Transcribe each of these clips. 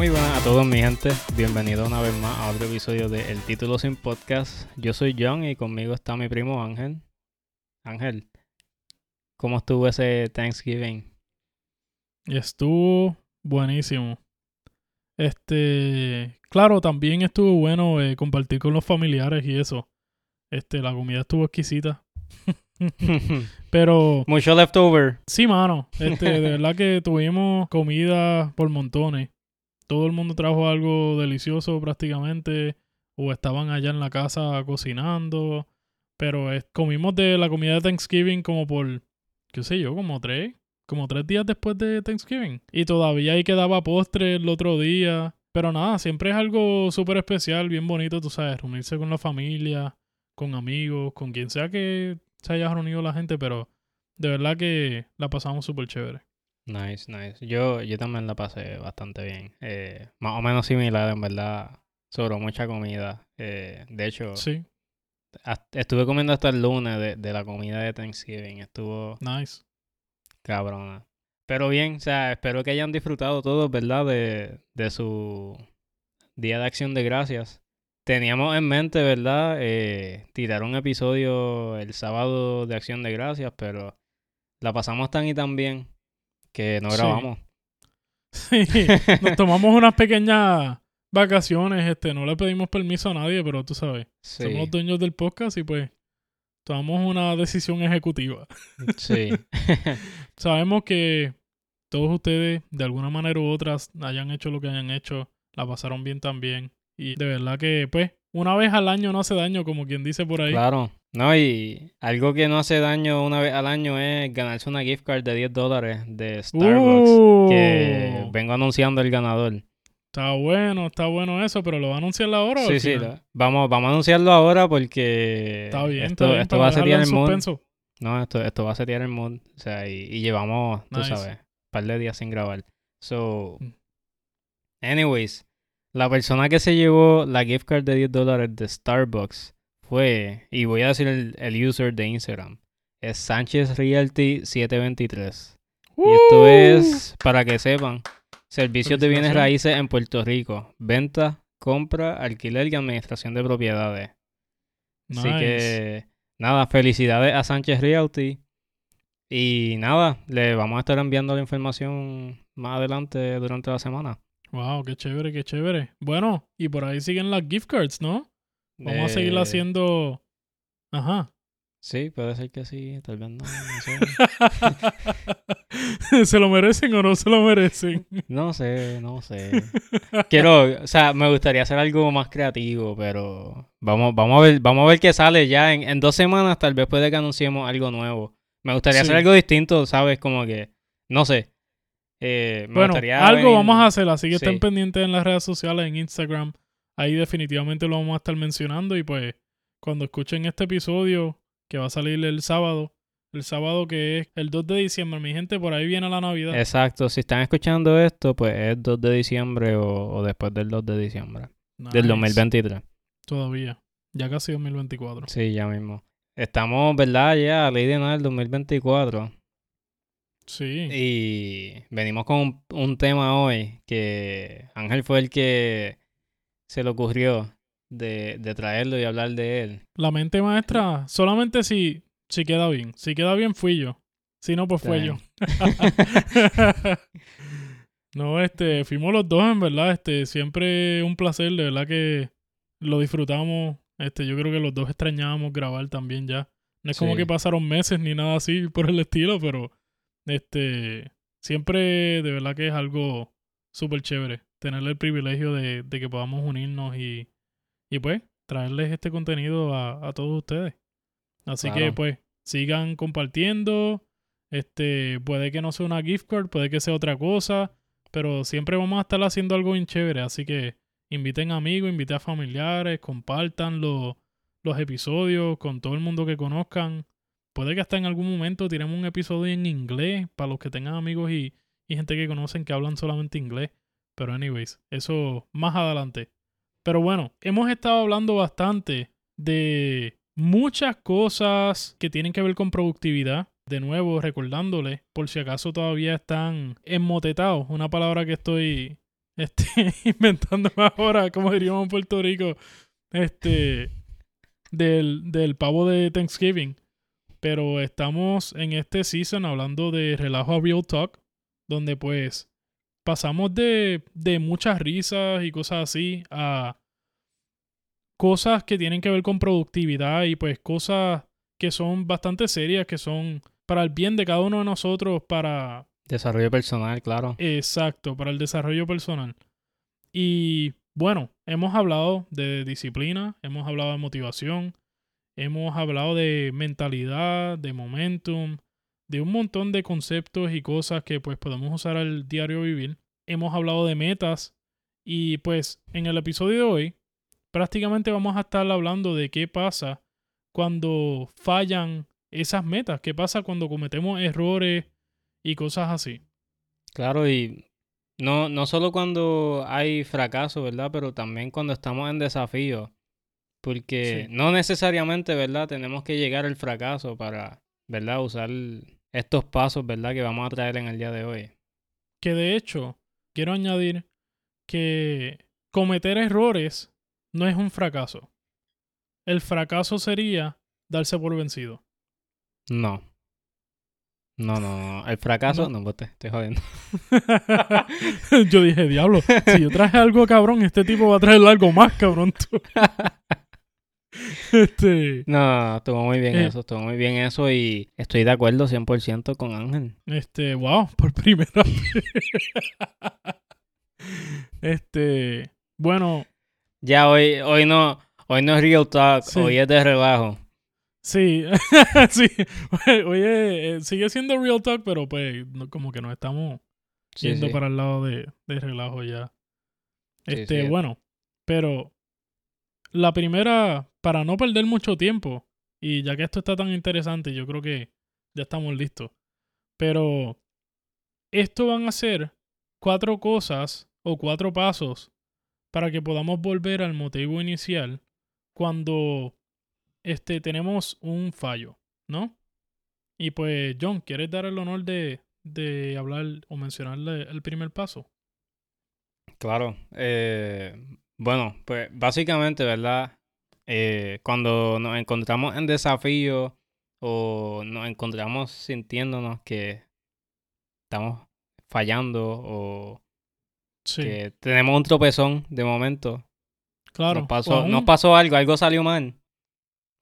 Muy buenas a todos mi gente, bienvenido una vez más a otro episodio de El Título Sin Podcast. Yo soy John y conmigo está mi primo Ángel. Ángel, ¿cómo estuvo ese Thanksgiving? Estuvo buenísimo. Este, claro, también estuvo bueno eh, compartir con los familiares y eso. Este, la comida estuvo exquisita. Pero Mucho leftover. sí, mano, este, de verdad que tuvimos comida por montones. Todo el mundo trajo algo delicioso prácticamente o estaban allá en la casa cocinando. Pero comimos de la comida de Thanksgiving como por, qué sé yo, como tres, como tres días después de Thanksgiving. Y todavía ahí quedaba postre el otro día. Pero nada, siempre es algo súper especial, bien bonito, tú sabes, reunirse con la familia, con amigos, con quien sea que se haya reunido la gente, pero de verdad que la pasamos súper chévere. Nice, nice. Yo, yo también la pasé bastante bien. Eh, más o menos similar, en verdad. Sobró mucha comida. Eh, de hecho, Sí, estuve comiendo hasta el lunes de, de la comida de Thanksgiving. Estuvo nice. cabrona. Pero bien, o sea, espero que hayan disfrutado todos, ¿verdad? De, de su Día de Acción de Gracias. Teníamos en mente, ¿verdad? Eh, tirar un episodio el sábado de Acción de Gracias, pero la pasamos tan y tan bien que no Sí. grabamos. Sí, nos tomamos unas pequeñas vacaciones, este, no le pedimos permiso a nadie, pero tú sabes, Sí, somos los dueños del podcast y pues tomamos una decisión ejecutiva. sí. Sabemos que todos ustedes, de alguna manera u otra, hayan hecho lo que hayan hecho, la pasaron bien también. Y de verdad que, pues, una vez al año no hace daño, como quien dice por ahí. Claro. No, y algo que no hace daño una vez al año es ganarse una gift card de 10 dólares de Starbucks. Que Uh, vengo anunciando el ganador. Está bueno, está bueno eso, pero lo va a anunciar ahora. Sí, sí. lo- Vamos, vamos a anunciarlo ahora porque Está bien, esto, está bien, esto para va a setear el mood. No, esto, esto va a setear el mood. O sea, y, y llevamos, tú sabes, un par de días sin grabar. So, Mm. anyways, la persona que se llevó la gift card de 10 dólares de Starbucks fue, y voy a decir el, el user de Instagram, es Sánchez Realty 723. Y esto es, para que sepan, servicios de bienes raíces en Puerto Rico. Venta, compra, alquiler y administración de propiedades. Así Nice. que, nada, felicidades a Sánchez Realty. Y nada, le vamos a estar enviando la información más adelante durante la semana. Wow, qué chévere, qué chévere. Bueno, y por ahí siguen las gift cards, ¿no? Vamos a seguir Eh, haciendo. Ajá. Sí, puede ser que sí, tal vez no, no sé. ¿Se lo merecen o no se lo merecen? No sé, no sé. Quiero, o sea, me gustaría hacer algo más creativo, pero vamos, vamos a ver, vamos a ver qué sale ya. En, en dos semanas tal vez puede que anunciemos algo nuevo. Me gustaría hacer algo distinto, ¿sabes? Como que, no sé. Eh, me bueno, gustaría algo venir- vamos a hacer, así que Sí. estén pendientes en las redes sociales, en Instagram. Ahí definitivamente lo vamos a estar mencionando. Y pues, cuando escuchen este episodio, que va a salir el sábado, el sábado que es el 2 de diciembre, mi gente, por ahí viene la Navidad. Exacto, si están escuchando esto, pues es 2 de diciembre o, o después del 2 de diciembre del Nice. 2023. Todavía. Ya casi 2024. Sí, ya mismo. Estamos, ¿verdad? Ya a ley de nada del 2024. Sí. Y venimos con un, un tema hoy que Ángel fue el que se le ocurrió de, de traerlo y hablar de él. La mente maestra, solamente si, si queda bien. Si queda bien, fui yo. Si no, pues fue yo. no, este, fuimos los dos, en verdad. Este, siempre un placer, de verdad que lo disfrutamos. Este, yo creo que los dos extrañábamos grabar también ya. No es como que pasaron meses ni nada así por el estilo, pero este, siempre de verdad que es algo súper chévere tener el privilegio de, de que podamos unirnos y, y pues traerles este contenido a, a todos ustedes. Así que pues sigan compartiendo. Este, puede que no sea una gift card, puede que sea otra cosa, pero siempre vamos a estar haciendo algo bien chévere. Así que inviten amigos, inviten a familiares, compartan los, los episodios con todo el mundo que conozcan. puede que hasta en algún momento tiremos un episodio en inglés para los que tengan amigos y, y gente que conocen que hablan solamente inglés. Pero anyways, eso más adelante. Pero bueno, hemos estado hablando bastante de muchas cosas que tienen que ver con productividad. De nuevo, recordándoles, por si acaso todavía están enmotetados, una palabra que estoy este, inventando ahora, como diríamos en Puerto Rico, este, del, del pavo de Thanksgiving. Pero estamos en este season hablando de relajo a Real Talk, donde pues pasamos de, de muchas risas y cosas así a cosas que tienen que ver con productividad y pues cosas que son bastante serias, que son para el bien de cada uno de nosotros, para... Desarrollo personal, claro. Exacto, para el desarrollo personal. Y bueno, hemos hablado de disciplina, hemos hablado de motivación, hemos hablado de mentalidad, de momentum, de un montón de conceptos y cosas que pues podemos usar al diario vivir. Hemos hablado de metas y pues en el episodio de hoy prácticamente vamos a estar hablando de qué pasa cuando fallan esas metas, qué pasa cuando cometemos errores y cosas así. Claro, y no, no solo cuando hay fracaso, ¿verdad? Pero también cuando estamos en desafío. Porque no necesariamente, ¿verdad? Tenemos que llegar al fracaso para, ¿verdad? Usar estos pasos, ¿verdad? Que vamos a traer en el día de hoy. Que de hecho, quiero añadir que cometer errores no es un fracaso. El fracaso sería darse por vencido. No. No, no, no. El fracaso, no, pues te estoy jodiendo. yo dije, diablo, si yo traje algo cabrón, este tipo va a traer algo más cabrón. este... No, estuvo muy bien eh. eso, estuvo muy bien eso y estoy de acuerdo 100% con Ángel. Este, wow, por primera vez. este, bueno, ya hoy, hoy no, hoy no es real talk, hoy es de relajo. Sí, sí. Oye, eh, sigue siendo real talk, pero pues como que no estamos yendo para el lado de, de relajo ya. Este, bueno, pero la primera, para no perder mucho tiempo, y ya que esto está tan interesante, yo creo que ya estamos listos. Pero esto van a ser cuatro cosas o cuatro pasos para que podamos volver al motivo inicial cuando este, tenemos un fallo, ¿no? Y pues, John, ¿quieres dar el honor de, de hablar o mencionarle el primer paso? Claro. Eh, bueno, pues básicamente, ¿verdad? Eh, cuando nos encontramos en desafío o nos encontramos sintiéndonos que estamos fallando o que tenemos un tropezón de momento. Claro. Nos pasó, nos pasó algo, algo salió mal.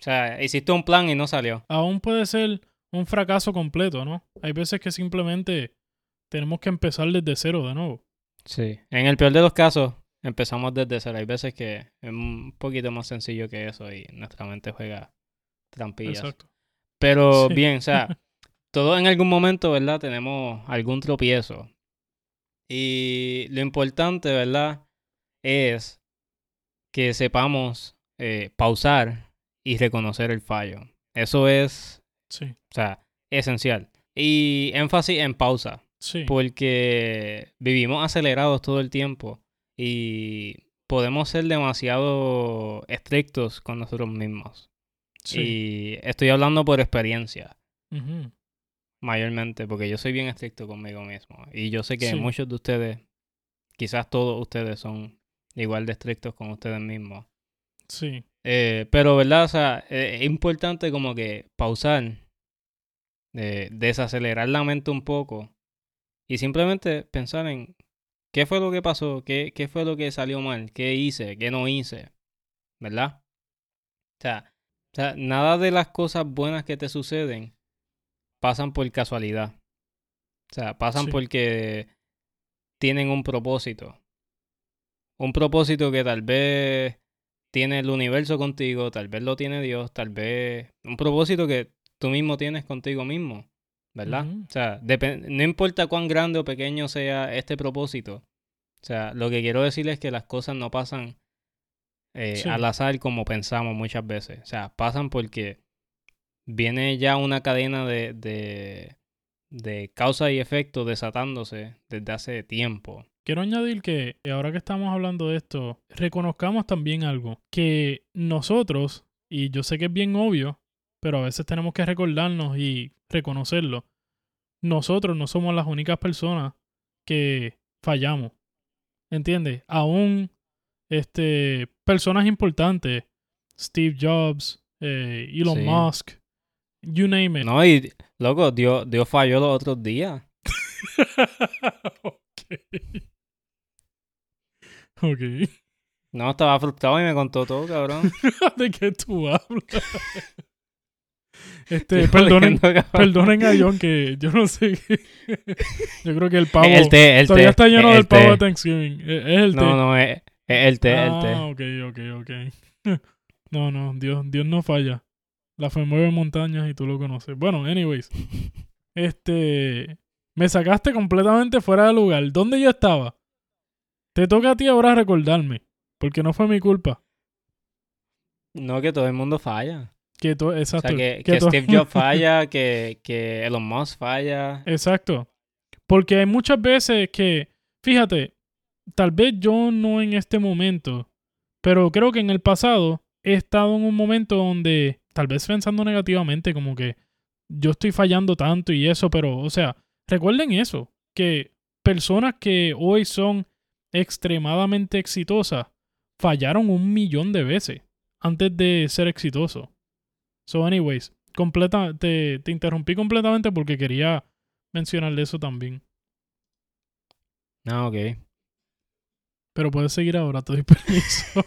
O sea, hiciste un plan y no salió. Aún puede ser un fracaso completo, ¿no? Hay veces que simplemente tenemos que empezar desde cero de nuevo. Sí. En el peor de los casos, empezamos desde cero. Hay veces que es un poquito más sencillo que eso y nuestra mente juega trampillas. Exacto. Pero bien, o sea, todos en algún momento, ¿verdad? Tenemos algún tropiezo. Y lo importante, ¿verdad? Es que sepamos eh, pausar y reconocer el fallo. Eso es, sí. o sea, esencial. Y énfasis en pausa. Sí. Porque vivimos acelerados todo el tiempo y podemos ser demasiado estrictos con nosotros mismos. Sí. Y estoy hablando por experiencia mayormente, porque yo soy bien estricto conmigo mismo. Y yo sé que muchos de ustedes, quizás todos ustedes son igual de estrictos con ustedes mismos. Sí. Eh, pero, ¿verdad? O sea, eh, es importante como que pausar, desacelerar la mente un poco y simplemente pensar en qué fue lo que pasó, qué, qué fue lo que salió mal, qué hice, qué no hice, ¿verdad? O sea, o sea, nada de las cosas buenas que te suceden pasan por casualidad. O sea, pasan porque tienen un propósito. Un propósito que tal vez tiene el universo contigo, tal vez lo tiene Dios, tal vez... Un propósito que tú mismo tienes contigo mismo, ¿verdad? O sea, no importa cuán grande o pequeño sea este propósito. O sea, lo que quiero decir es que las cosas no pasan eh, al azar como pensamos muchas veces. O sea, pasan porque viene ya una cadena de, de, de causa y efecto desatándose desde hace tiempo. Quiero añadir que ahora que estamos hablando de esto, reconozcamos también algo, que nosotros, y yo sé que es bien obvio, pero a veces tenemos que recordarnos y reconocerlo, nosotros no somos las únicas personas que fallamos. ¿Entiendes? Aún este, personas importantes, Steve Jobs, eh, Elon Sí. Musk, you name it. No, y loco, Dios, Dios falló los otros días. ok. Ok. No, estaba frustrado y me contó todo, cabrón. ¿De qué tú hablas? Este, perdonen, perdonen a John que yo no sé. yo creo que el pavo El té, el todavía té. está lleno el del pavo té. de Thanksgiving. Es es el té. No, no, es, es el té, el ah, té. ok, ok, ok. no, no, Dios, Dios no falla. La fe mueve montañas y tú lo conoces. Bueno, anyways. Este. Me sacaste completamente fuera de lugar. ¿Dónde yo estaba? Te toca a ti ahora recordarme. Porque no fue mi culpa. No, que todo el mundo falla. Que tú, O exacto. sea, que, que que tú- Steve Jobs falla, que, que Elon Musk falla. Exacto. Porque hay muchas veces que, fíjate, tal vez yo no en este momento, pero creo que en el pasado he estado en un momento donde, tal vez pensando negativamente, como que yo estoy fallando tanto y eso, pero, o sea, recuerden eso, que personas que hoy son extremadamente exitosas fallaron un millón de veces antes de ser exitosos. So, anyways, completa, te, te interrumpí completamente porque quería mencionarle eso también. Ah, ok. Pero puedes seguir ahora, te doy permiso.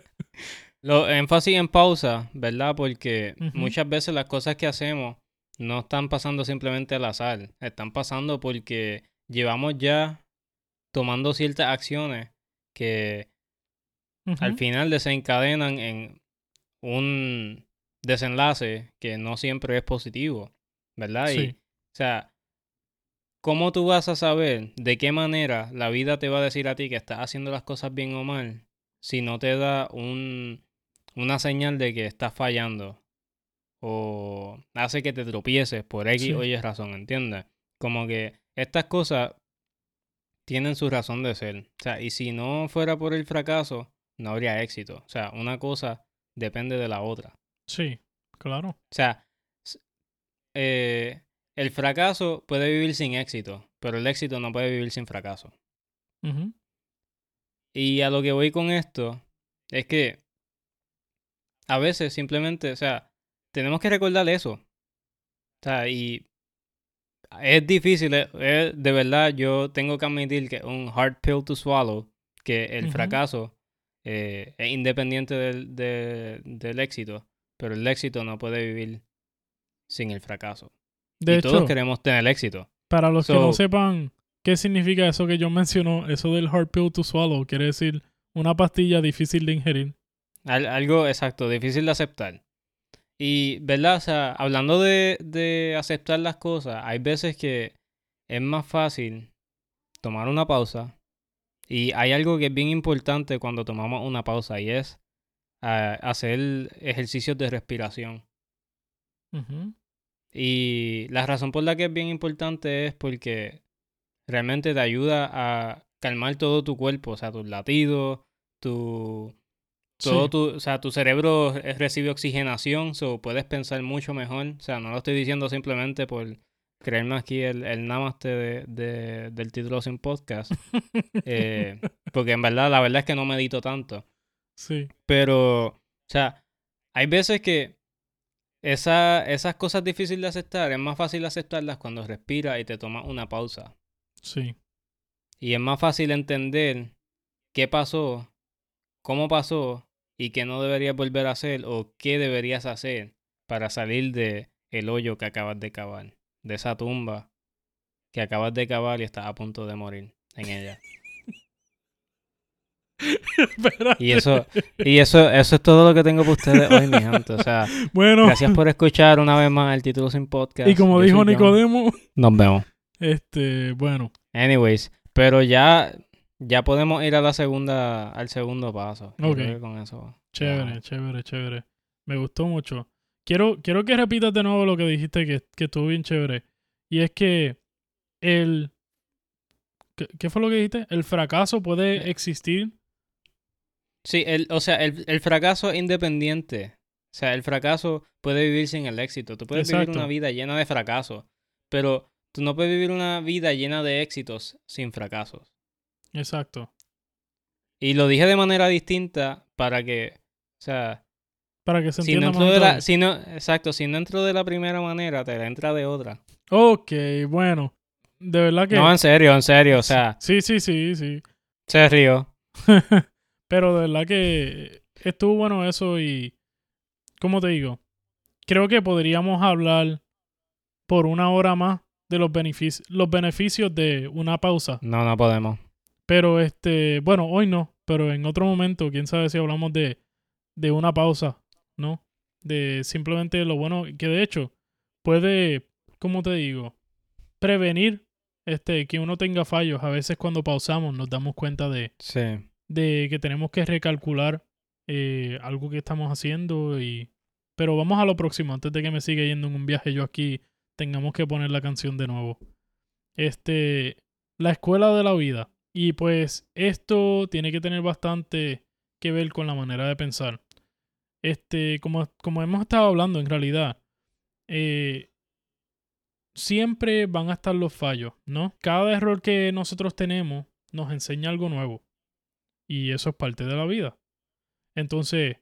Lo énfasis en pausa, ¿verdad? Porque muchas veces las cosas que hacemos no están pasando simplemente al azar. Están pasando porque llevamos ya tomando ciertas acciones que al final desencadenan en un desenlace que no siempre es positivo, ¿verdad? Y, o sea, ¿cómo tú vas a saber de qué manera la vida te va a decir a ti que estás haciendo las cosas bien o mal si no te da un, una señal de que estás fallando? O hace que te tropieces por X Sí. o Y razón, ¿entiendes? Como que estas cosas tienen su razón de ser. O sea, y si no fuera por el fracaso, no habría éxito. O sea, una cosa depende de la otra. Sí, claro. O sea, eh, el fracaso puede vivir sin éxito, pero el éxito no puede vivir sin fracaso. Y a lo que voy con esto es que a veces simplemente, o sea, tenemos que recordar eso. O sea, y es difícil, es- es- de verdad, yo tengo que admitir que es un hard pill to swallow, que el fracaso eh, es independiente del, de- del éxito, pero el éxito no puede vivir sin el fracaso. De y hecho, todos queremos tener éxito. para los que no sepan qué significa eso que yo menciono, eso del hard pill to swallow, quiere decir una pastilla difícil de ingerir. Al- algo exacto, difícil de aceptar. Y, ¿verdad? O sea, hablando de, de aceptar las cosas, hay veces que es más fácil tomar una pausa. Y hay algo que es bien importante cuando tomamos una pausa y es hacer ejercicios de respiración. Y la razón por la que es bien importante es porque realmente te ayuda a calmar todo tu cuerpo, o sea, tus latidos, tu, todo Sí. tu, o sea, tu cerebro recibe oxigenación, so puedes pensar mucho mejor. O sea, no lo estoy diciendo simplemente por creerme aquí el, el namaste de, de- del título sin podcast. eh, porque en verdad, la verdad es que no medito tanto. Sí. Pero, o sea, hay veces que esa, esas cosas difíciles de aceptar, es más fácil aceptarlas cuando respiras y te tomas una pausa. Sí. Y es más fácil entender qué pasó, cómo pasó y qué no deberías volver a hacer o qué deberías hacer para salir de el hoyo que acabas de cavar, de esa tumba que acabas de cavar y estás a punto de morir en ella. Y eso, y eso, eso es todo lo que tengo para ustedes hoy, mi gente. O sea, Bueno, gracias por escuchar una vez más el título sin podcast. y como Yo dijo soy John. Nicodemo, nos vemos. este, bueno, Anyways, pero ya, ya podemos ir a la segunda, al segundo paso. Yo Ok. creo que con eso. chévere, ya. chévere, chévere. Me gustó mucho. quiero, quiero que repitas de nuevo lo que dijiste que, que estuvo bien chévere. Y es que el... ¿qué, qué fue lo que dijiste? El fracaso puede Eh. existir. Sí, el, o sea, el, el fracaso es independiente. O sea, el fracaso puede vivir sin el éxito. Tú puedes vivir una vida llena de fracasos, pero tú no puedes vivir una vida llena de éxitos sin fracasos. Exacto. Y lo dije de manera distinta para que, o sea, Para que se si entienda no, más de la, vez. si no, exacto, si no entro de la primera manera, te la entra de otra. Ok, bueno. De verdad que... No, en serio, en serio, o sea, Sí, sí, sí, sí. se río. Pero de verdad que estuvo bueno eso y, ¿cómo te digo? Creo que podríamos hablar por una hora más de los beneficios, los beneficios de una pausa. No, no podemos. Pero este, bueno, hoy no, pero en otro momento, quién sabe si hablamos de, de una pausa, ¿no? De simplemente lo bueno, que de hecho puede, ¿cómo te digo? Prevenir este, que uno tenga fallos. A veces cuando pausamos nos damos cuenta de, Sí. De que tenemos que recalcular eh, algo que estamos haciendo y pero vamos a lo próximo antes de que me siga yendo en un viaje yo aquí tengamos que poner la canción de nuevo. Este la escuela de la vida. Y pues esto tiene que tener bastante que ver con la manera de pensar. Este como, como hemos estado hablando en realidad eh, siempre van a estar los fallos no cada error que nosotros tenemos nos enseña algo nuevo y eso es parte de la vida. Entonces,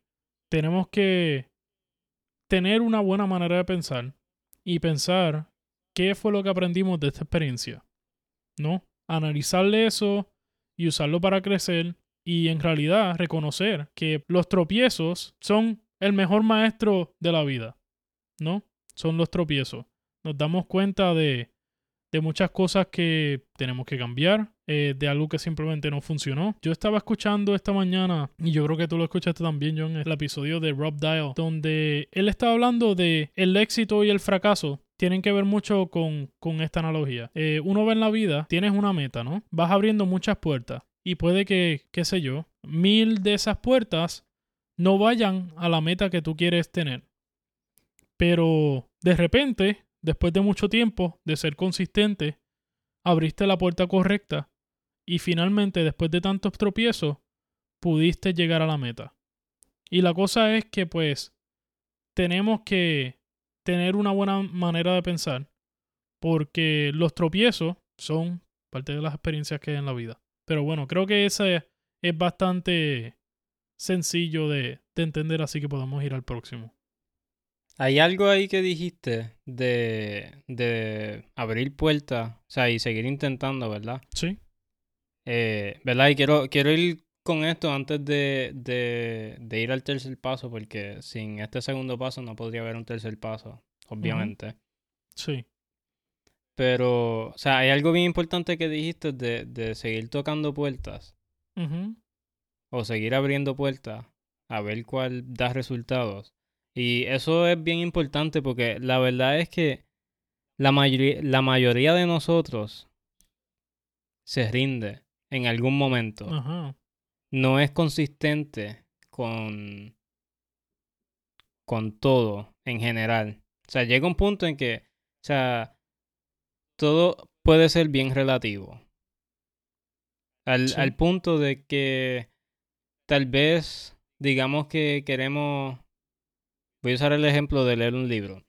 tenemos que tener una buena manera de pensar y pensar qué fue lo que aprendimos de esta experiencia. ¿No? Analizarle eso y usarlo para crecer y en realidad reconocer que los tropiezos son el mejor maestro de la vida. ¿No? Son los tropiezos. Nos damos cuenta de, de muchas cosas que tenemos que cambiar, eh, de algo que simplemente no funcionó. Yo estaba escuchando esta mañana, y yo creo que tú lo escuchaste también, John, el episodio de Rob Dial, donde él estaba hablando de el éxito y el fracaso. Tienen que ver mucho con, con esta analogía. Eh, uno ve en la vida, tienes una meta, ¿no? Vas abriendo muchas puertas. Y puede que, qué sé yo, mil de esas puertas no vayan a la meta que tú quieres tener. Pero de repente, después de mucho tiempo de ser consistente, abriste la puerta correcta y finalmente, después de tantos tropiezos, pudiste llegar a la meta. Y la cosa es que pues tenemos que tener una buena manera de pensar porque los tropiezos son parte de las experiencias que hay en la vida. Pero bueno, creo que ese es bastante sencillo de, de entender, así que podemos ir al próximo. Hay algo ahí que dijiste de, de abrir puertas, o sea, y seguir intentando, ¿verdad? ¿Sí? Eh, ¿verdad? Y quiero, quiero ir con esto antes de, de, de ir al tercer paso, porque sin este segundo paso no podría haber un tercer paso, obviamente. Sí. Pero, o sea, hay algo bien importante que dijiste de, de seguir tocando puertas o seguir abriendo puertas a ver cuál da resultados. Y eso es bien importante porque la verdad es que la mayoría, la mayoría de nosotros se rinde en algún momento. Ajá. No es consistente con, con todo en general. O sea, llega un punto en que, o sea, todo puede ser bien relativo. Al, Sí. al punto de que tal vez digamos que queremos, voy a usar el ejemplo de leer un libro,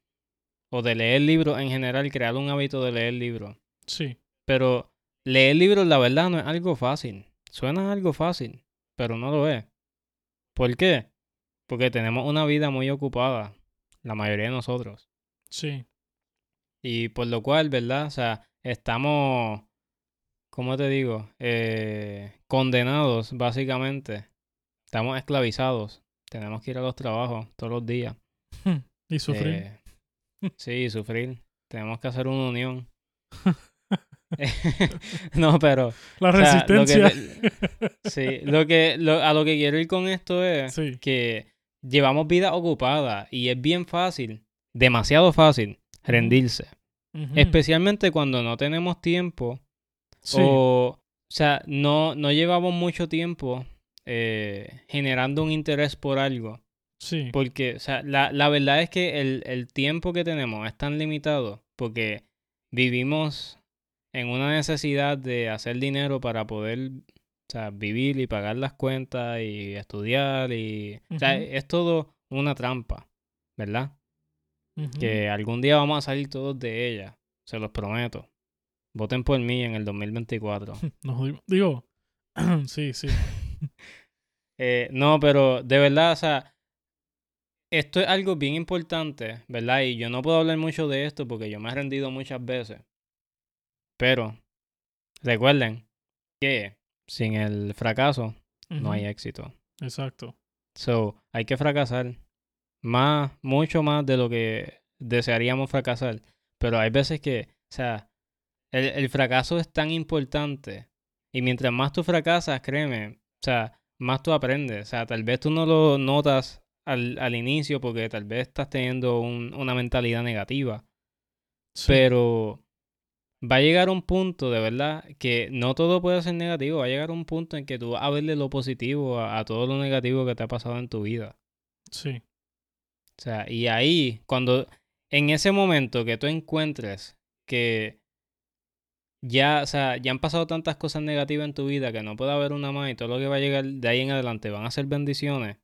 o de leer libros en general, crear un hábito de leer libros. Sí. Pero leer libros, la verdad, no es algo fácil. Suena algo fácil, pero no lo es. ¿Por qué? Porque tenemos una vida muy ocupada, la mayoría de nosotros. Sí. Y por lo cual, ¿verdad? O sea, estamos, ¿cómo te digo? Eh, condenados, básicamente. Estamos esclavizados. Tenemos que ir a los trabajos todos los días. Y sufrir. Eh, sí, sufrir. Tenemos que hacer una unión. no, pero... la o sea, lo que resistencia. sí, lo que, lo- a lo que quiero ir con esto es sí. que llevamos vida ocupada y es bien fácil, demasiado fácil, rendirse. Especialmente cuando no tenemos tiempo Sí. o, o sea, no, no llevamos mucho tiempo eh, generando un interés por algo. Sí. Porque, o sea, la, la verdad es que el, el tiempo que tenemos es tan limitado porque vivimos en una necesidad de hacer dinero para poder, o sea, vivir y pagar las cuentas y estudiar y... O sea, es todo una trampa, ¿verdad? Que algún día vamos a salir todos de ella, se los prometo. Voten por mí en el 2024. Nos jodimos. Digo, sí, sí. Eh, no, pero de verdad, o sea, esto es algo bien importante, ¿verdad? Y yo no puedo hablar mucho de esto porque yo me he rendido muchas veces. Pero recuerden que sin el fracaso no hay éxito. Exacto. So, hay que fracasar. Más, mucho más de lo que desearíamos fracasar. Pero hay veces que, o sea, el, el fracaso es tan importante. Y mientras más tú fracasas, créeme, o sea, más tú aprendes. O sea, tal vez tú no lo notas al, al inicio porque tal vez estás teniendo un- una mentalidad negativa. Sí. Pero va a llegar un punto, de verdad, que no todo puede ser negativo. Va a llegar un punto en que tú vas a verle lo positivo a, a todo lo negativo que te ha pasado en tu vida. Sí. O sea, y ahí, cuando, en ese momento que tú encuentres que ya, o sea, ya han pasado tantas cosas negativas en tu vida que no puede haber una más y todo lo que va a llegar de ahí en adelante van a ser bendiciones,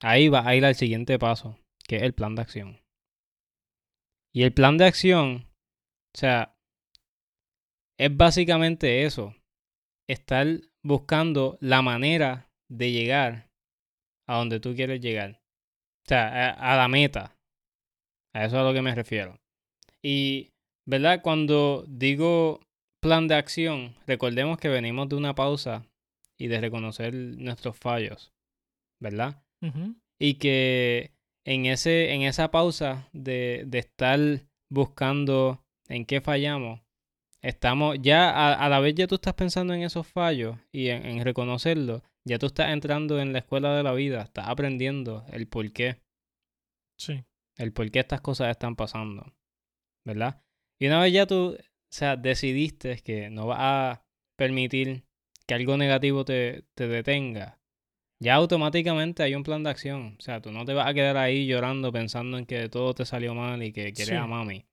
ahí va a ir al siguiente paso, que es el plan de acción. Y el plan de acción, o sea, es básicamente eso, estar buscando la manera de llegar a donde tú quieres llegar. O sea, a, a la meta. A eso es a lo que me refiero. Y, ¿verdad? Cuando digo plan de acción, recordemos que venimos de una pausa y de reconocer nuestros fallos, ¿verdad? Y que en, ese, en esa pausa de, de estar buscando en qué fallamos, estamos ya a, a la vez ya tú estás pensando en esos fallos y en, en reconocerlos, ya tú estás entrando en la escuela de la vida, estás aprendiendo el por qué Sí. el por qué estas cosas están pasando, ¿verdad? Y una vez ya tú, o sea, decidiste que no vas a permitir que algo negativo te, te detenga, ya automáticamente hay un plan de acción. O sea, tú no te vas a quedar ahí llorando pensando en que todo te salió mal y que quieres Sí. a mami.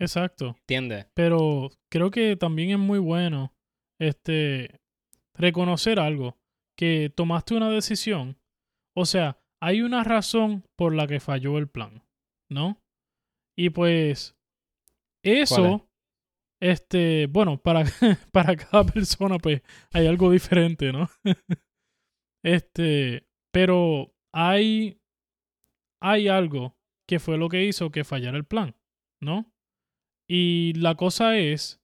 Exacto. ¿Entiendes? Pero creo que también es muy bueno este reconocer algo, que tomaste una decisión, o sea, hay una razón por la que falló el plan, ¿no? Y pues eso este, bueno, para para cada persona pues hay algo diferente, ¿no? este, pero hay hay algo que fue lo que hizo que fallara el plan, ¿no? Y la cosa es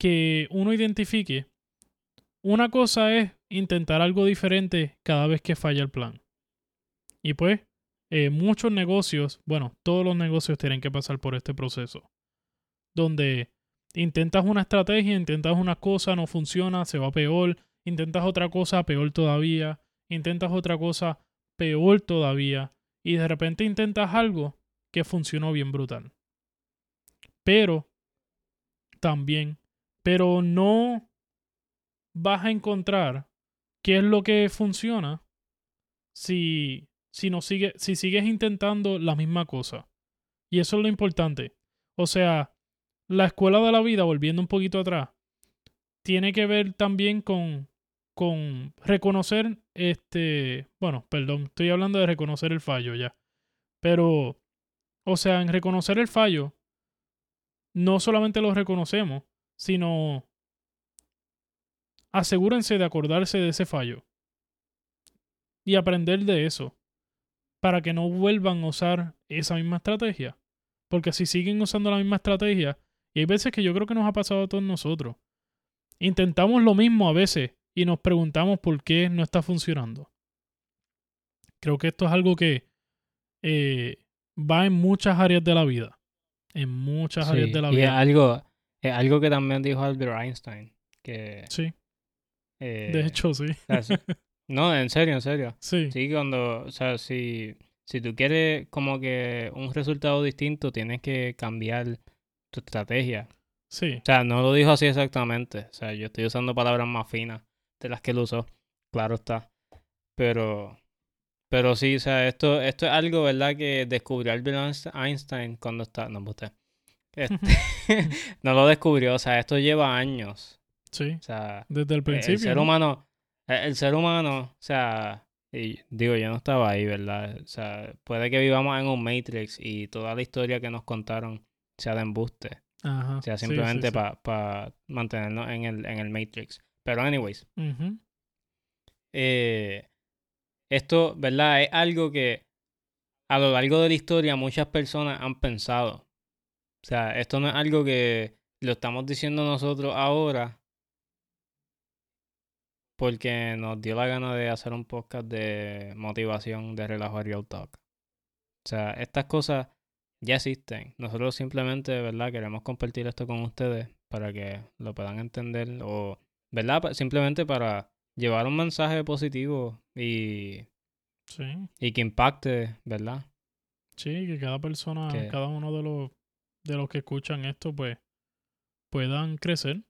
que uno identifique, una cosa es intentar algo diferente cada vez que falla el plan. Y pues, eh, muchos negocios, bueno, todos los negocios tienen que pasar por este proceso, donde intentas una estrategia, intentas una cosa, no funciona, se va peor, intentas otra cosa, peor todavía, intentas otra cosa, peor todavía, y de repente intentas algo que funcionó bien brutal. Pero, también, pero no vas a encontrar qué es lo que funciona si, si, no sigue, si sigues intentando la misma cosa. Y eso es lo importante. O sea, la escuela de la vida, volviendo un poquito atrás, tiene que ver también con, con reconocer este, bueno, perdón, estoy hablando de reconocer el fallo ya. Pero, o sea, en reconocer el fallo, no solamente lo reconocemos, sino asegúrense de acordarse de ese fallo y aprender de eso para que no vuelvan a usar esa misma estrategia. Porque si siguen usando la misma estrategia, y hay veces que yo creo que nos ha pasado a todos nosotros, intentamos lo mismo a veces y nos preguntamos por qué no está funcionando. Creo que esto es algo que eh, va en muchas áreas de la vida. En muchas áreas de la y es vida. algo, es algo que también dijo Albert Einstein. Que, Sí, eh, de hecho sí- no, en serio, en serio. Sí, Sí, cuando, o sea, si, si tú quieres como que un resultado distinto, tienes que cambiar tu estrategia. sí, O sea, no lo dijo así exactamente. O sea, yo estoy usando palabras más finas de las que él usó. Claro está. Pero Pero sí, o sea, esto, esto es algo, ¿verdad? Que descubrió Albert Einstein cuando está... No, usted. Este, no lo descubrió, o sea, esto lleva años. Sí. O sea, desde el principio. el ser humano, el, el ser humano, o sea, y digo, yo no estaba ahí, ¿verdad? O sea, puede que vivamos en un Matrix y toda la historia que nos contaron sea de embuste. Ajá. O sea, sí, sí, simplemente sí. para mantenernos en el, en el Matrix. Pero, anyways, eh, esto, ¿verdad? Es algo que a lo largo de la historia muchas personas han pensado. O sea, esto no es algo que lo estamos diciendo nosotros ahora porque nos dio la gana de hacer un podcast de motivación, de relajo real talk. O sea, estas cosas ya existen. Nosotros simplemente, ¿verdad? Queremos compartir esto con ustedes para que lo puedan entender o, ¿verdad? Simplemente para llevar un mensaje positivo y, Sí. y que impacte, ¿verdad? Sí, que cada persona, Que- cada uno de los, de los que escuchan esto, pues, puedan crecer.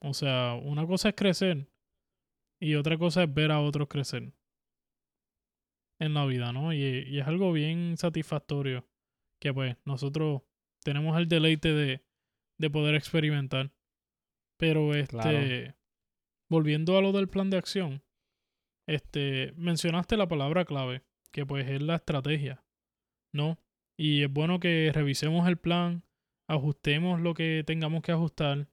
O sea, una cosa es crecer y otra cosa es ver a otros crecer en la vida, ¿no? Y, y es algo bien satisfactorio que pues nosotros tenemos el deleite de, de poder experimentar. Pero este, Claro. Volviendo a lo del plan de acción, este, mencionaste la palabra clave, que pues es la estrategia, ¿no? Y es bueno que revisemos el plan, ajustemos lo que tengamos que ajustar.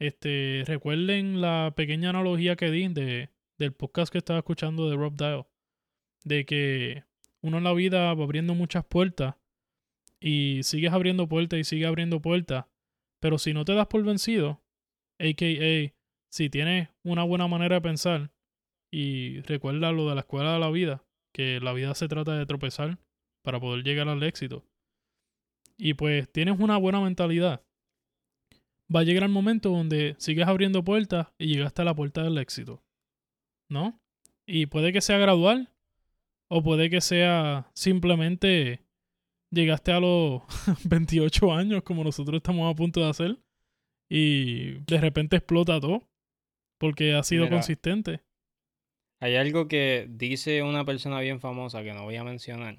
Este, recuerden la pequeña analogía que di de, del podcast que estaba escuchando de Rob Dial, de que uno en la vida va abriendo muchas puertas y sigues abriendo puertas y sigues abriendo puertas, pero si no te das por vencido, aka si tienes una buena manera de pensar y recuerda lo de la escuela de la vida, que la vida se trata de tropezar para poder llegar al éxito. Y pues tienes una buena mentalidad. Va a llegar el momento donde sigues abriendo puertas y llegaste a la puerta del éxito. ¿No? Y puede que sea gradual o puede que sea simplemente llegaste a los 28 años como nosotros estamos a punto de hacer y de repente explota todo porque ha sido Mira. consistente. Hay algo que dice una persona bien famosa que no voy a mencionar,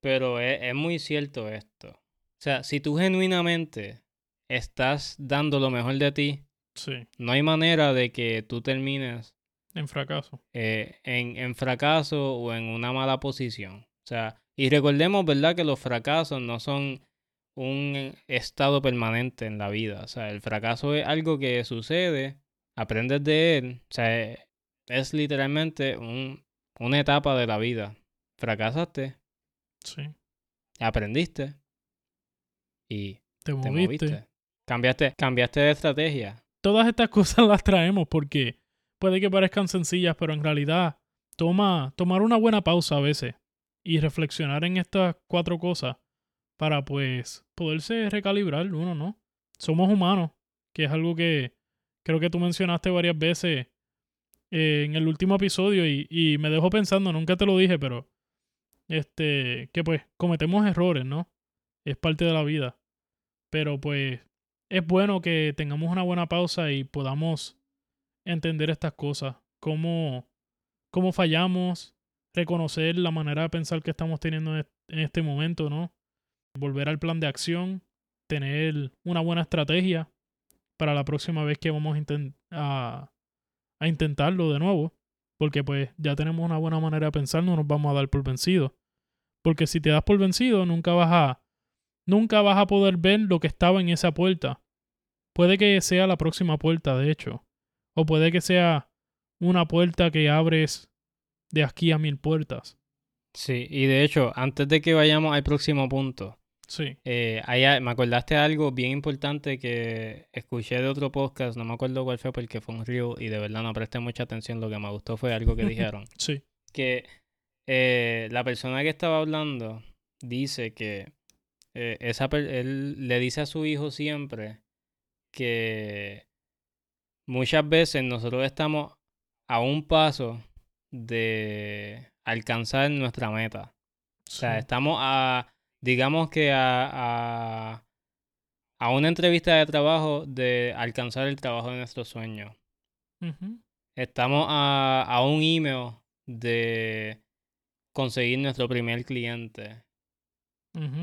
pero es, es muy cierto esto. O sea, si tú genuinamente estás dando lo mejor de ti, Sí, no hay manera de que tú termines en fracaso. eh, en, en fracaso o en una mala posición. O sea, y recordemos, ¿verdad?, que los fracasos no son un estado permanente en la vida. O sea, el fracaso es algo que sucede, aprendes de él. O sea, es, literalmente un, una etapa de la vida. Fracasaste, Sí. aprendiste y Te te moviste. moviste. Cambiaste, cambiaste de estrategia. Todas estas cosas las traemos porque puede que parezcan sencillas, pero en realidad toma tomar una buena pausa a veces y reflexionar en estas cuatro cosas para pues poderse recalibrar uno, ¿no? Somos humanos, que es algo que creo que tú mencionaste varias veces eh, en el último episodio y, y me dejó pensando, nunca te lo dije, pero este, que pues cometemos errores, ¿no? Es parte de la vida. Pero pues es bueno que tengamos una buena pausa y podamos entender estas cosas, cómo, cómo fallamos, reconocer la manera de pensar que estamos teniendo en est- en este momento, ¿no? Volver al plan de acción, tener una buena estrategia para la próxima vez que vamos a, inten- a, a intentarlo de nuevo, porque pues ya tenemos una buena manera de pensar, no nos vamos a dar por vencidos. Porque si te das por vencido, nunca vas a nunca vas a poder ver lo que estaba en esa puerta. Puede que sea la próxima puerta, de hecho. O puede que sea una puerta que abres de aquí a mil puertas. Sí, y de hecho, antes de que vayamos al próximo punto, Sí. Eh, me acordaste algo bien importante que escuché de otro podcast, no me acuerdo cuál fue porque fue un reel y de verdad no presté mucha atención, lo que me gustó fue algo que dijeron, Sí. que eh, la persona que estaba hablando dice que eh, esa él le dice a su hijo siempre que muchas veces nosotros estamos a un paso de alcanzar nuestra meta. O sea, estamos a, digamos que a, a, a una entrevista de trabajo de alcanzar el trabajo de nuestros sueños. Ujú. Estamos a, a un email de conseguir nuestro primer cliente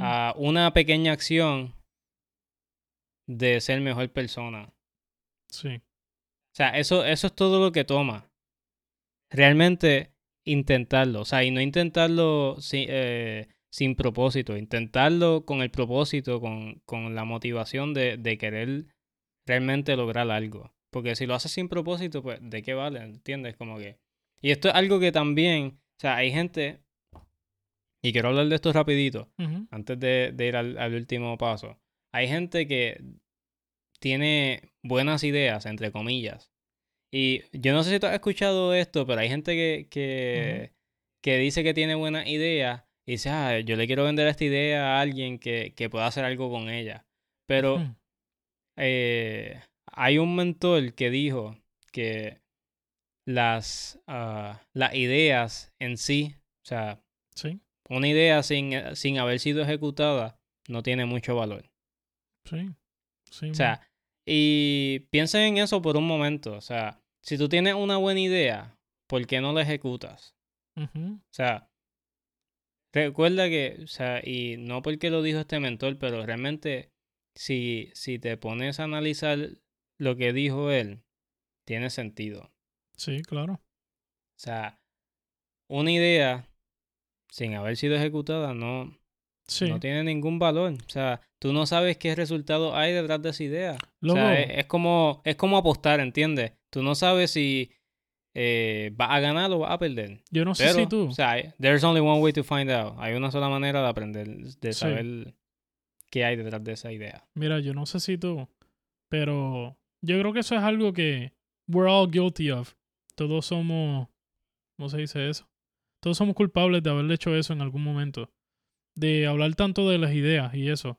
a una pequeña acción de ser mejor persona. Sí. O sea, eso, eso es todo lo que toma. Realmente intentarlo. O sea, y no intentarlo sin, eh, sin propósito. Intentarlo con el propósito, con, con la motivación de, de querer realmente lograr algo. Porque si lo haces sin propósito, pues, ¿de qué vale? ¿Entiendes? Como que... Y esto es algo que también... O sea, hay gente... Y quiero hablar de esto rapidito antes de, de ir al, al último paso. Hay gente que tiene buenas ideas, entre comillas. Y yo no sé si tú has escuchado esto, pero hay gente que, que, que dice que tiene buenas ideas y dice, ah, yo le quiero vender esta idea a alguien que, que pueda hacer algo con ella. Pero eh, hay un mentor que dijo que las, ah, las ideas en sí, o sea, Sí, una idea sin, eh, sin haber sido ejecutada no tiene mucho valor. sí. Sí, O sea, y piensen en eso por un momento. O sea, si tú tienes una buena idea, ¿por qué no la ejecutas? O sea, recuerda que, o sea, y no porque lo dijo este mentor, pero realmente si, si te pones a analizar lo que dijo él, tiene sentido. Sí, claro. O sea, una idea sin haber sido ejecutada no, Sí. no tiene ningún valor. O sea, tú no sabes qué resultado hay detrás de esa idea. O Luego, sea, es, es como, es como apostar, ¿entiendes? Tú no sabes si eh, vas a ganar o vas a perder. yo no sé Pero, si tú. o sea, there's only one way to find out. Hay una sola manera de aprender, de Sí. saber qué hay detrás de esa idea. Mira, yo no sé si tú, pero yo creo que eso es algo que we're all guilty of. Todos somos, ¿cómo se dice eso? Todos somos culpables de haber hecho eso en algún momento. De hablar tanto de las ideas y eso.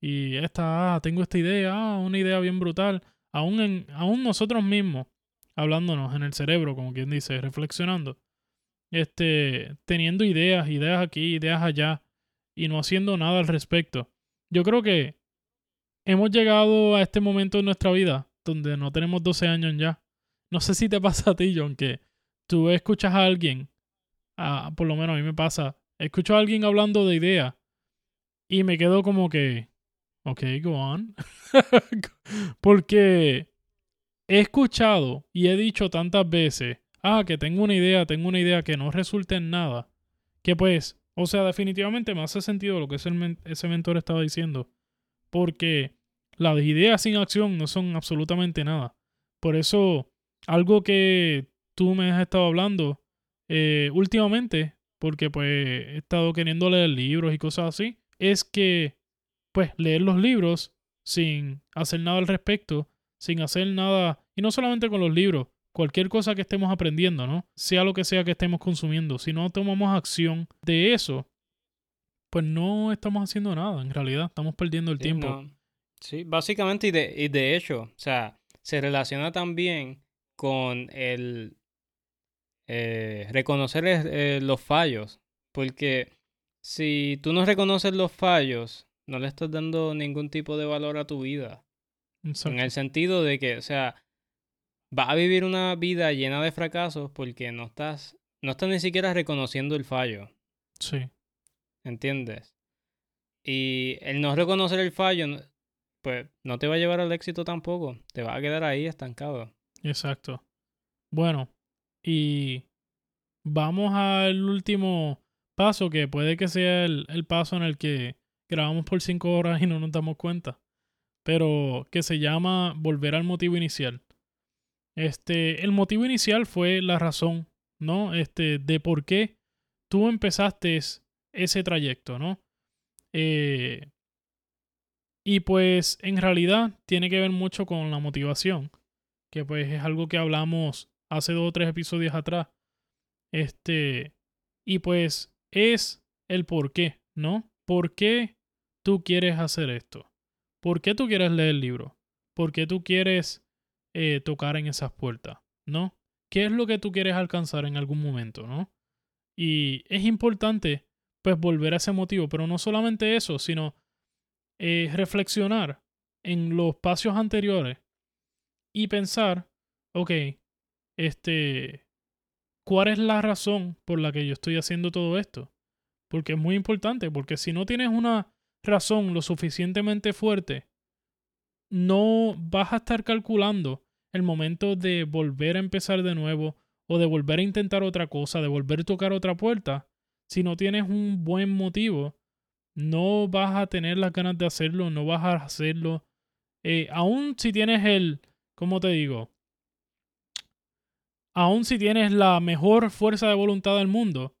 Y esta, ah, tengo esta idea, ah, una idea bien brutal. Aún, en, aún nosotros mismos, hablándonos en el cerebro, como quien dice, reflexionando. Este, teniendo ideas, ideas aquí, ideas allá, y no haciendo nada al respecto. Yo creo que hemos llegado a este momento en nuestra vida donde no tenemos 12 años ya. No sé si te pasa a ti, John, que tú escuchas a alguien, ah, por lo menos a mí me pasa, escucho a alguien hablando de ideas y me quedo como que, ok, go on. Porque he escuchado y he dicho tantas veces, ah, que tengo una idea, tengo una idea que no resulta en nada, que pues, o sea, definitivamente me hace sentido lo que ese, men- ese mentor estaba diciendo, porque las ideas sin acción no son absolutamente nada. Por eso, algo que tú me has estado hablando eh, últimamente, porque pues he estado queriendo leer libros y cosas así, es que pues leer los libros sin hacer nada al respecto, sin hacer nada, y no solamente con los libros, cualquier cosa que estemos aprendiendo, ¿no? Sea lo que sea que estemos consumiendo, si no tomamos acción de eso, pues no estamos haciendo nada, en realidad, estamos perdiendo el Sí, tiempo. no. Sí, básicamente, y de, y de hecho, o sea, se relaciona también con el eh, reconocer eh, los fallos, porque si tú no reconoces los fallos, no le estás dando ningún tipo de valor a tu vida, Exacto. en el sentido de que, o sea, vas a vivir una vida llena de fracasos porque no estás, no estás ni siquiera reconociendo el fallo. Sí, ¿Entiendes? Y el no reconocer el fallo, pues no te va a llevar al éxito tampoco. Te vas a quedar ahí estancado. exacto. Bueno, y vamos al último paso, que puede que sea el, el paso en el que grabamos por cinco horas y no nos damos cuenta, pero que se llama volver al motivo inicial. Este, el motivo inicial fue la razón, ¿no? Este, de por qué tú empezaste ese trayecto, ¿no? Eh, y pues en realidad tiene que ver mucho con la motivación, que pues es algo que hablamos hace dos o tres episodios atrás. Este, y pues es el por qué, ¿no? ¿Por qué tú quieres hacer esto? ¿Por qué tú quieres leer el libro? ¿Por qué tú quieres eh, tocar en esas puertas? ¿No? ¿Qué es lo que tú quieres alcanzar en algún momento, ¿no? Y es importante, pues, volver a ese motivo, pero no solamente eso, sino eh, reflexionar en los pasos anteriores y pensar, ok, este, ¿cuál es la razón por la que yo estoy haciendo todo esto? Porque es muy importante, porque si no tienes una razón lo suficientemente fuerte, no vas a estar calculando el momento de volver a empezar de nuevo o de volver a intentar otra cosa, de volver a tocar otra puerta. Si no tienes un buen motivo, no vas a tener las ganas de hacerlo, no vas a hacerlo. Eh, aún si tienes el, ¿cómo te digo? Aún si tienes la mejor fuerza de voluntad del mundo,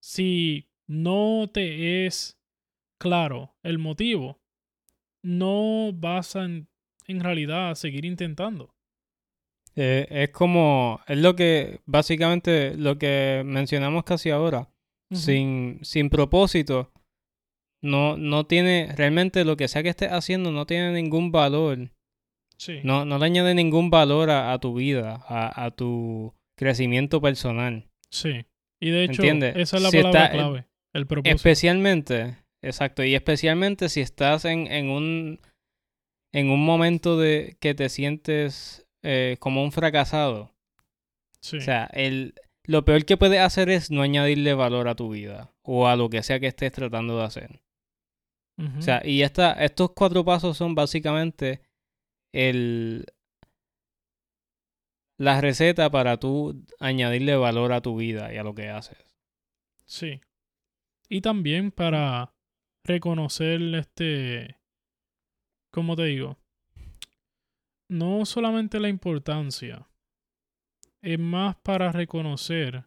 si no te es claro el motivo, no vas a en, realidad a seguir intentando. Eh, es como, es lo que, básicamente, lo que mencionamos casi ahora. sin, sin propósito, no, no tiene, realmente lo que sea que estés haciendo no tiene ningún valor. Sí. No, no le añade ningún valor a, tu vida, a, tu crecimiento personal. Sí. Y de hecho, esa es la palabra clave, el propósito. Especialmente, exacto, y especialmente si estás en, en un en un momento de que te sientes eh, como un fracasado. Sí. O sea, el, lo peor que puedes hacer es no añadirle valor a tu vida o a lo que sea que estés tratando de hacer. O sea, y esta, estos cuatro pasos son básicamente el, la receta para tú añadirle valor a tu vida y a lo que haces. Sí. Y también para reconocer este, ¿cómo te digo? No solamente la importancia, es más para reconocer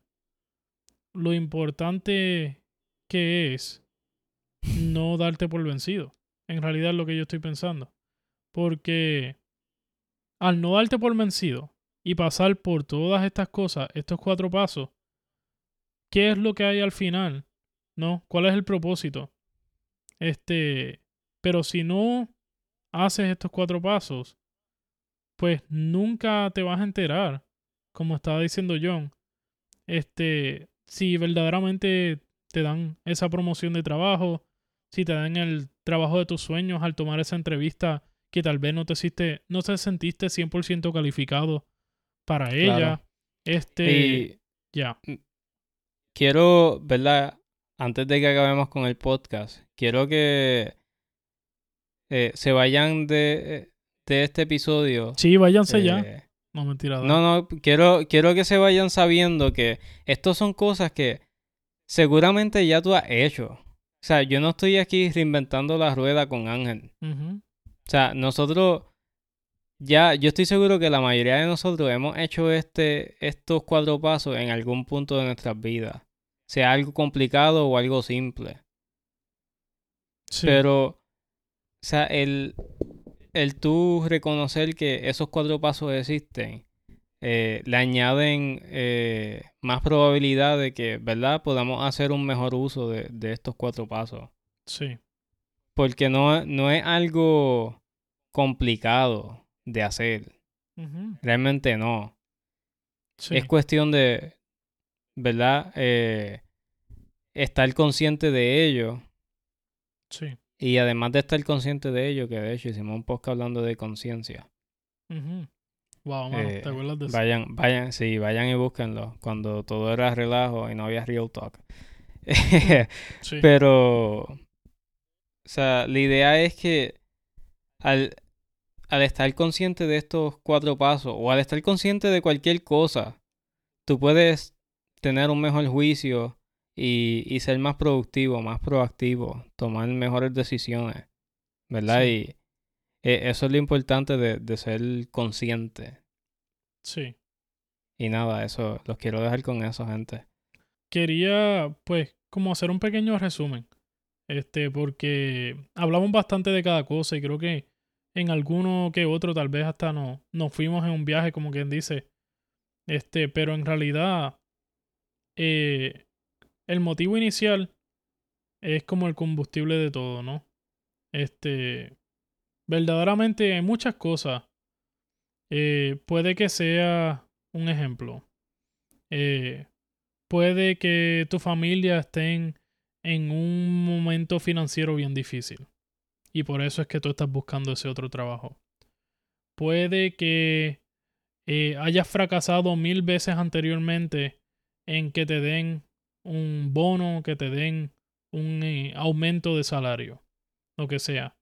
lo importante que es no darte por vencido. En realidad es lo que yo estoy pensando. Porque al no darte por vencido y pasar por todas estas cosas, estos cuatro pasos, ¿qué es lo que hay al final? ¿No? ¿Cuál es el propósito? Este, pero si no haces estos cuatro pasos, pues nunca te vas a enterar, como estaba diciendo John, este, si verdaderamente te dan esa promoción de trabajo, si te dan el trabajo de tus sueños al tomar esa entrevista que tal vez no te hiciste, no te sentiste 100% calificado para ella. Este, ya. Quiero, ¿verdad? Antes de que acabemos con el podcast, quiero que eh, se vayan de, de, este episodio. Sí, váyanse ya. Eh, no, mentira. No, no, quiero, quiero que se vayan sabiendo que estas son cosas que seguramente ya tú has hecho. O sea, yo no estoy aquí reinventando la rueda con Ángel. O sea, nosotros ya, yo estoy seguro que la mayoría de nosotros hemos hecho este, estos cuatro pasos en algún punto de nuestras vidas. Sea algo complicado o algo simple. Sí. Pero, o sea, el, el tú reconocer que esos cuatro pasos existen eh, le añaden eh, más probabilidad de que, ¿verdad?, podamos hacer un mejor uso de, estos cuatro pasos. Sí. Porque no, no es algo complicado de hacer. Realmente no. Es cuestión de, ¿verdad? Eh, estar consciente de ello. Sí. Y además de estar consciente de ello, que de hecho hicimos un podcast hablando de conciencia. Wow, ¿te eh, acuerdas de eso? Vayan, vayan, sí, vayan y búsquenlo. Cuando todo era relajo y no había real talk. sí. Pero, o sea, la idea es que al, al estar consciente de estos cuatro pasos o al estar consciente de cualquier cosa, tú puedes tener un mejor juicio y, y ser más productivo, más proactivo, tomar mejores decisiones, ¿verdad? Y e, eso es lo importante de, de ser consciente. Sí. Y nada, eso, los quiero dejar con eso, gente. Quería, pues, como hacer un pequeño resumen. Este, porque hablamos bastante de cada cosa y creo que en alguno que otro tal vez hasta no, nos fuimos en un viaje, como quien dice. Este, pero en realidad, eh, el motivo inicial es como el combustible de todo, ¿no? Este, verdaderamente hay muchas cosas. Eh, puede que sea un ejemplo. Eh, puede que tu familia esté en, un momento financiero bien difícil. Y por eso es que tú estás buscando ese otro trabajo. Puede que hayas fracasado mil veces anteriormente en que te den un bono, que te den un eh, aumento de salario, lo que sea.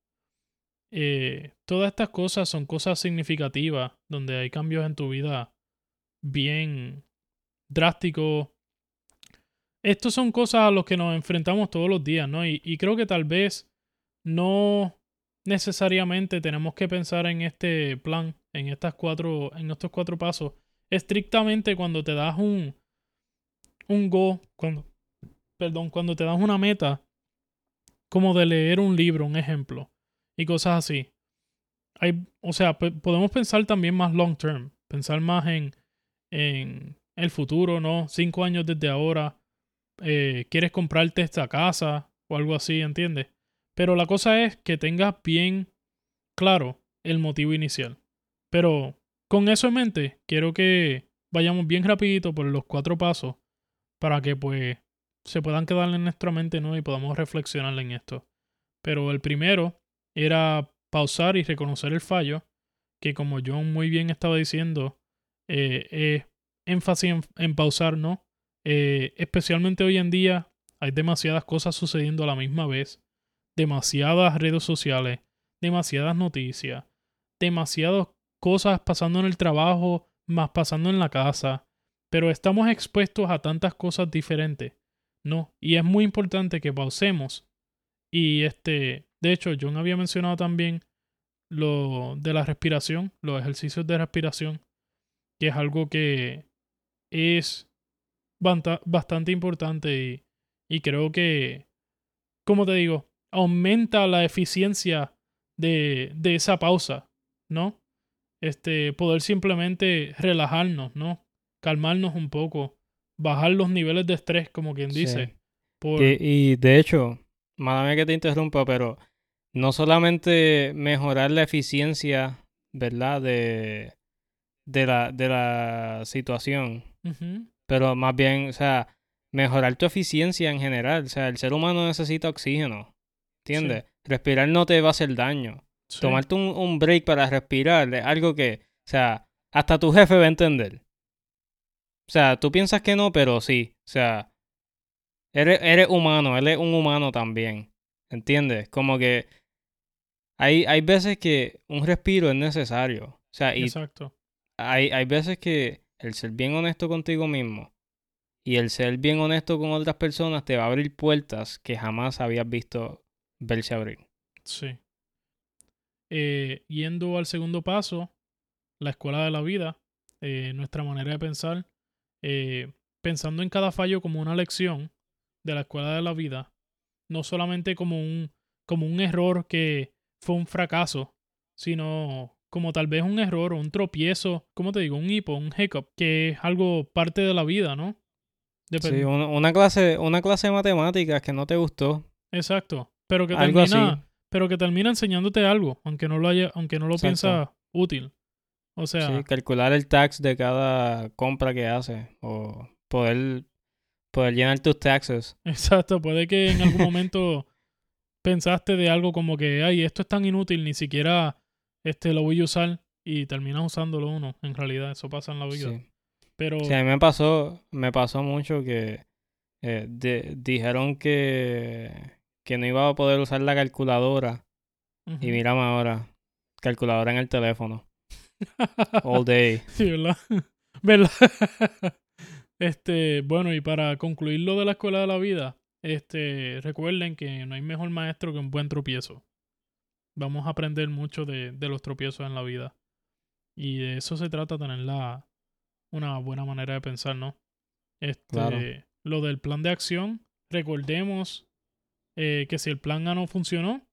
Eh, todas estas cosas son cosas significativas donde hay cambios en tu vida bien drásticos. Estos son cosas a las que nos enfrentamos todos los días, ¿no? Y, y creo que tal vez no necesariamente tenemos que pensar en este plan, en estas cuatro, en estos cuatro pasos, estrictamente cuando te das un, un go, cuando, perdón, cuando te das una meta, como de leer un libro, un ejemplo, y cosas así. Hay, o sea, podemos pensar también más long term, pensar más en, en el futuro, ¿no? Cinco años desde ahora, eh, quieres comprarte esta casa o algo así, ¿entiendes? Pero la cosa es que tengas bien claro el motivo inicial. Pero con eso en mente, quiero que vayamos bien rapidito por los cuatro pasos para que pues se puedan quedar en nuestra mente ¿no? y podamos reflexionar en esto. Pero el primero era pausar y reconocer el fallo, que como John muy bien estaba diciendo, eh, énfasis en, pausar, ¿no? Eh, especialmente hoy en día hay demasiadas cosas sucediendo a la misma vez demasiadas redes sociales, demasiadas noticias, demasiadas cosas pasando en el trabajo, más pasando en la casa, pero estamos expuestos a tantas cosas diferentes, ¿no? Y es muy importante que pausemos. Y este, de hecho, John había mencionado también lo de la respiración, los ejercicios de respiración, que es algo que es bastante importante y, y creo que, como te digo, aumenta la eficiencia de, de esa pausa, ¿no? Este, poder simplemente relajarnos, ¿no? Calmarnos un poco, bajar los niveles de estrés, como quien dice. y de hecho, mía que te interrumpa, pero no solamente mejorar la eficiencia, ¿verdad? De, de, la, de la situación, pero más bien, o sea, mejorar tu eficiencia en general. O sea, el ser humano necesita oxígeno. ¿Entiendes? Respirar no te va a hacer daño. Tomarte un, un, break para respirar es algo que, o sea, hasta tu jefe va a entender. O sea, tú piensas que no, pero sí. O sea, eres, eres humano, él es un humano también. ¿Entiendes? Como que hay, hay veces que un respiro es necesario. O sea, y Exacto. Hay, hay veces que el ser bien honesto contigo mismo y el ser bien honesto con otras personas te va a abrir puertas que jamás habías visto verse abrir. Sí. Eh, yendo al segundo paso, la escuela de la vida, eh, nuestra manera de pensar, eh, pensando en cada fallo como una lección de la escuela de la vida, no solamente como un, como un error que fue un fracaso, sino como tal vez un error o un tropiezo, como te digo, un hipo, un hiccup, que es algo parte de la vida, ¿no? sí, una, clase, una clase de matemáticas que no te gustó. Exacto pero que termina, pero que termina enseñándote algo, aunque no lo haya, aunque no lo piensa útil. O sea, sí, calcular el tax de cada compra que hace o poder poder llenar tus taxes. Exacto, puede que en algún momento pensaste de algo como que, ay, esto es tan inútil, ni siquiera este lo voy a usar y terminas usándolo uno. En realidad, eso pasa en la vida. Sí. Pero sí, a mí me pasó, me pasó mucho que eh, dijeron que que no iba a poder usar la calculadora. Y mírame ahora, calculadora en el teléfono. All day. Sí, ¿verdad? ¿Verdad? este, bueno, y para concluir lo de la escuela de la vida, este, recuerden que no hay mejor maestro que un buen tropiezo. Vamos a aprender mucho de, de los tropiezos en la vida. Y de eso se trata, tener la, una buena manera de pensar, ¿no? Este, lo del plan de acción, recordemos eh, que si el plan A no funcionó,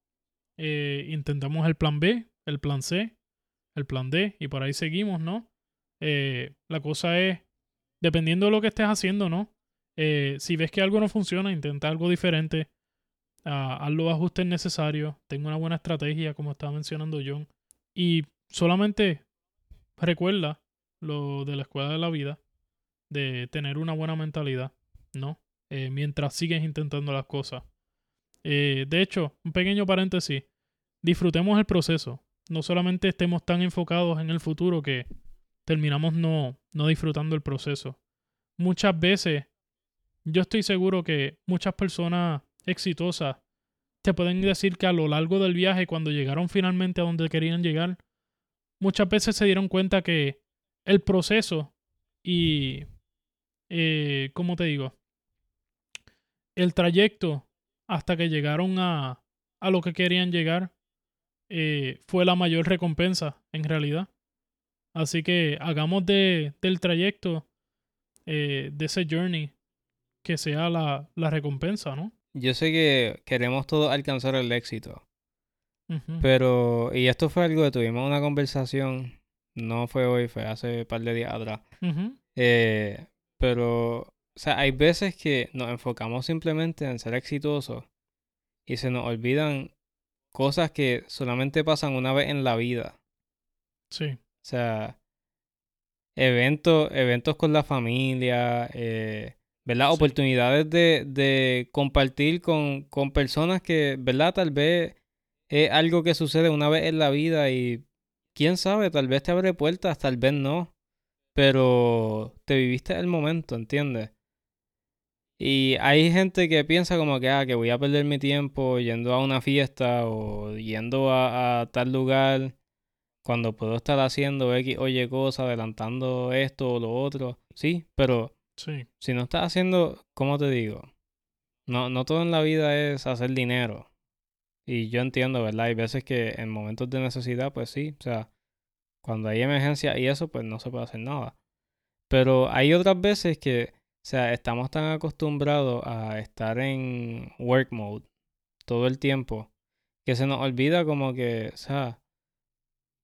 eh, intentamos el plan B, el plan C, el plan D y por ahí seguimos, ¿no? Eh, la cosa es, dependiendo de lo que estés haciendo, ¿no? si ves que algo no funciona, intenta algo diferente, uh, haz los ajustes necesarios, tenga una buena estrategia, como estaba mencionando John, y solamente recuerda lo de la escuela de la vida, de tener una buena mentalidad, ¿no? mientras sigues intentando las cosas. Eh, de hecho, un pequeño paréntesis, disfrutemos el proceso. No solamente estemos tan enfocados en el futuro que terminamos no, no disfrutando el proceso. muchas veces, yo estoy seguro que muchas personas exitosas te pueden decir que a lo largo del viaje, cuando llegaron finalmente a donde querían llegar, muchas veces se dieron cuenta que el proceso y, eh, ¿cómo te digo? El trayecto hasta que llegaron a, a lo que querían llegar eh, fue la mayor recompensa en realidad. Así que hagamos de, del trayecto, eh, de ese journey, que sea la, la recompensa, ¿no? Yo sé que queremos todos alcanzar el éxito. Pero, y esto fue algo que tuvimos una conversación, no fue hoy, fue hace un par de días atrás. Eh, pero, o sea, hay veces que nos enfocamos simplemente en ser exitosos y se nos olvidan cosas que solamente pasan una vez en la vida. Sí, O sea, eventos, eventos con la familia, eh, ¿verdad? Sí. Oportunidades de, de compartir con, con personas que, ¿verdad? Tal vez es algo que sucede una vez en la vida y quién sabe, tal vez te abre puertas, tal vez no, pero te viviste el momento, ¿entiendes? Y hay gente que piensa como que, ah, que voy a perder mi tiempo yendo a una fiesta o yendo a, a tal lugar cuando puedo estar haciendo X o Y cosas, adelantando esto o lo otro. Sí, pero sí, si no estás haciendo, ¿cómo te digo? No, no todo en la vida es hacer dinero. Y yo entiendo, ¿verdad? Hay veces que en momentos de necesidad, pues sí, o sea, cuando hay emergencia y eso, pues no se puede hacer nada. Pero hay otras veces que, o sea, estamos tan acostumbrados a estar en work mode todo el tiempo que se nos olvida como que, o sea,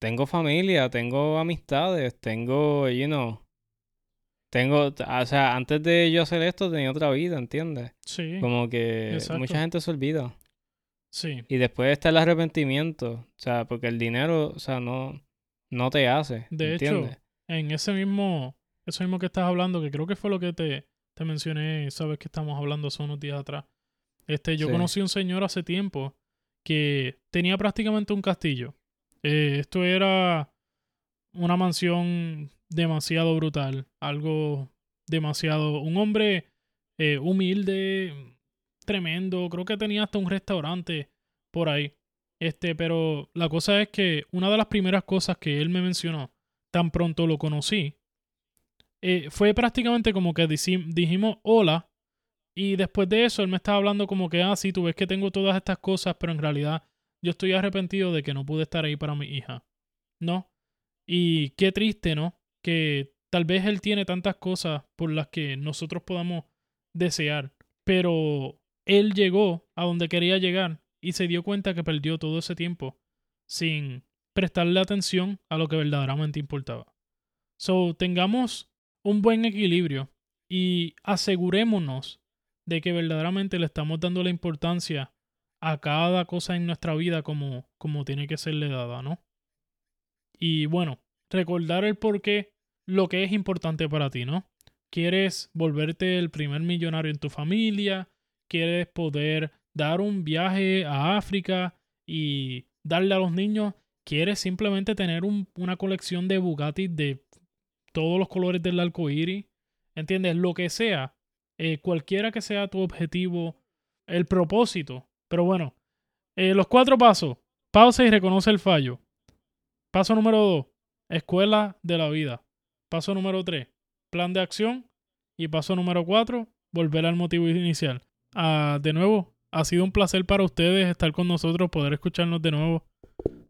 tengo familia, tengo amistades, tengo, you know, tengo, o sea, antes de yo hacer esto tenía otra vida, ¿entiendes? sí, Como que exacto. mucha gente se olvida. sí, Y después está el arrepentimiento, o sea, porque el dinero, o sea, no, no te hace, De hecho, ¿entiendes? en ese mismo, eso mismo que estás hablando, que creo que fue lo que te, te mencioné, sabes que estamos hablando hace unos días atrás. Este, yo Sí. conocí a un señor hace tiempo que tenía prácticamente un castillo. Eh, esto era una mansión demasiado brutal, algo demasiado, un hombre eh, humilde, tremendo, creo que tenía hasta un restaurante por ahí. Este, pero la cosa es que una de las primeras cosas que él me mencionó, tan pronto lo conocí, eh, fue prácticamente como que dijimos hola. Y después de eso, él me estaba hablando como que, ah, sí, tú ves que tengo todas estas cosas, pero en realidad yo estoy arrepentido de que no pude estar ahí para mi hija. ¿No? Y qué triste, ¿no? Que tal vez él tiene tantas cosas por las que nosotros podamos desear, pero él llegó a donde quería llegar y se dio cuenta que perdió todo ese tiempo sin prestarle atención a lo que verdaderamente importaba. So, tengamos un buen equilibrio y asegurémonos de que verdaderamente le estamos dando la importancia a cada cosa en nuestra vida como, como tiene que serle dada, ¿no? Y bueno, recordar el por qué, lo que es importante para ti, ¿no? Quieres volverte el primer millonario en tu familia, quieres poder dar un viaje a África y darle a los niños, quieres simplemente tener un- una colección de Bugatti de todos los colores del arco iris, ¿entiendes? Lo que sea, eh, cualquiera que sea tu objetivo, el propósito. Pero bueno, eh, los cuatro pasos. Pausa y reconoce el fallo. Paso número dos, escuela de la vida. Paso número tres, plan de acción. Y paso número cuatro, volver al motivo inicial. Ah, de nuevo, ha sido un placer para ustedes estar con nosotros, poder escucharnos de nuevo.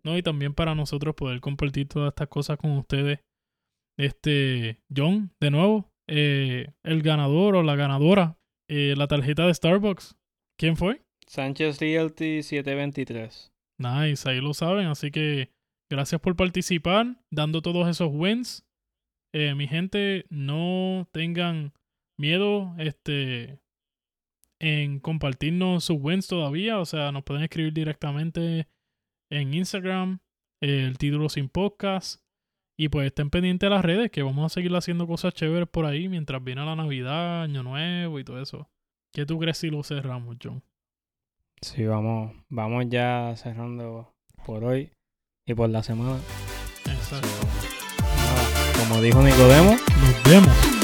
¿no? Y también para nosotros poder compartir todas estas cosas con ustedes. Este, John, de nuevo, eh, el ganador o la ganadora, eh, la tarjeta de Starbucks. ¿Quién fue? Sánchez Realty 723. Nice, ahí lo saben. Así que gracias por participar, dando todos esos wins. Eh, mi gente, no tengan miedo este, en compartirnos sus wins todavía. O sea, nos pueden escribir directamente en Instagram, el título sin podcast. Y pues estén pendientes de las redes, que vamos a seguir haciendo cosas chéveres por ahí mientras viene la Navidad, Año Nuevo y todo eso. ¿Qué tú crees si lo cerramos, John? Sí, vamos, vamos ya cerrando por hoy y por la semana. Exacto. Como dijo Nicodemo, Nos vemos.